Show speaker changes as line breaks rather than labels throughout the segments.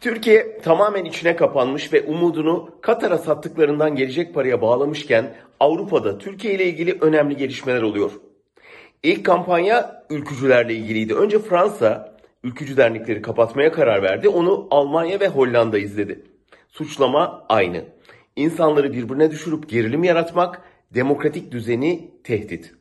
Türkiye tamamen içine kapanmış ve umudunu Katar'a sattıklarından gelecek paraya bağlamışken Avrupa'da Türkiye ile ilgili önemli gelişmeler oluyor. İlk kampanya ülkücülerle ilgiliydi. Önce Fransa ülkücü dernekleri kapatmaya karar verdi. Onu Almanya ve Hollanda izledi. Suçlama aynı. İnsanları birbirine düşürüp gerilim yaratmak, demokratik düzeni tehdit.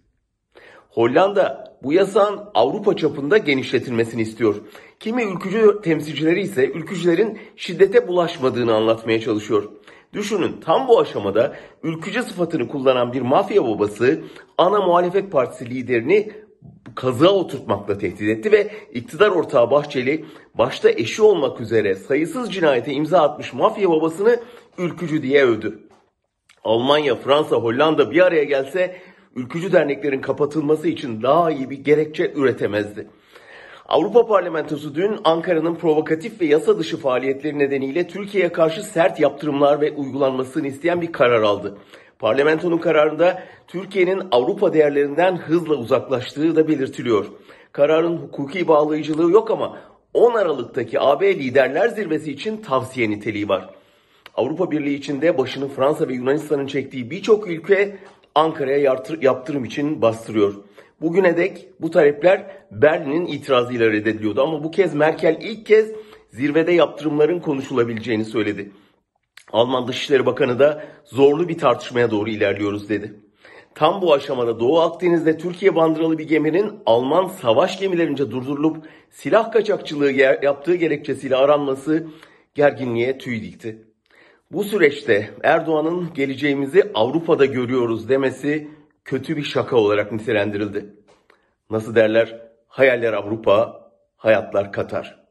Hollanda bu yasağın Avrupa çapında genişletilmesini istiyor. Kimi ülkücü temsilcileri ise ülkücülerin şiddete bulaşmadığını anlatmaya çalışıyor. Düşünün tam bu aşamada ülkücü sıfatını kullanan bir mafya babası ana muhalefet partisi liderini kazığa oturtmakla tehdit etti ve iktidar ortağı Bahçeli başta eşi olmak üzere sayısız cinayete imza atmış mafya babasını ülkücü diye övdü. Almanya, Fransa, Hollanda bir araya gelse ülkücü derneklerin kapatılması için daha iyi bir gerekçe üretemezdi. Avrupa Parlamentosu dün Ankara'nın provokatif ve yasa dışı faaliyetleri nedeniyle Türkiye'ye karşı sert yaptırımlar ve uygulanmasını isteyen bir karar aldı. Parlamentonun kararında Türkiye'nin Avrupa değerlerinden hızla uzaklaştığı da belirtiliyor. Kararın hukuki bağlayıcılığı yok ama 10 Aralık'taki AB Liderler Zirvesi için tavsiye niteliği var. Avrupa Birliği içinde başını Fransa ve Yunanistan'ın çektiği birçok ülke Ankara'ya yaptırım için bastırıyor. Bugüne dek bu talepler Berlin'in itirazıyla reddediliyordu ama bu kez Merkel ilk kez zirvede yaptırımların konuşulabileceğini söyledi. Alman Dışişleri Bakanı da zorlu bir tartışmaya doğru ilerliyoruz dedi. Tam bu aşamada Doğu Akdeniz'de Türkiye bandıralı bir geminin Alman savaş gemilerince durdurulup silah kaçakçılığı yaptığı gerekçesiyle aranması gerginliğe tüy dikti. Bu süreçte Erdoğan'ın geleceğimizi Avrupa'da görüyoruz demesi kötü bir şaka olarak nitelendirildi. Nasıl derler? Hayaller Avrupa, hayatlar Katar.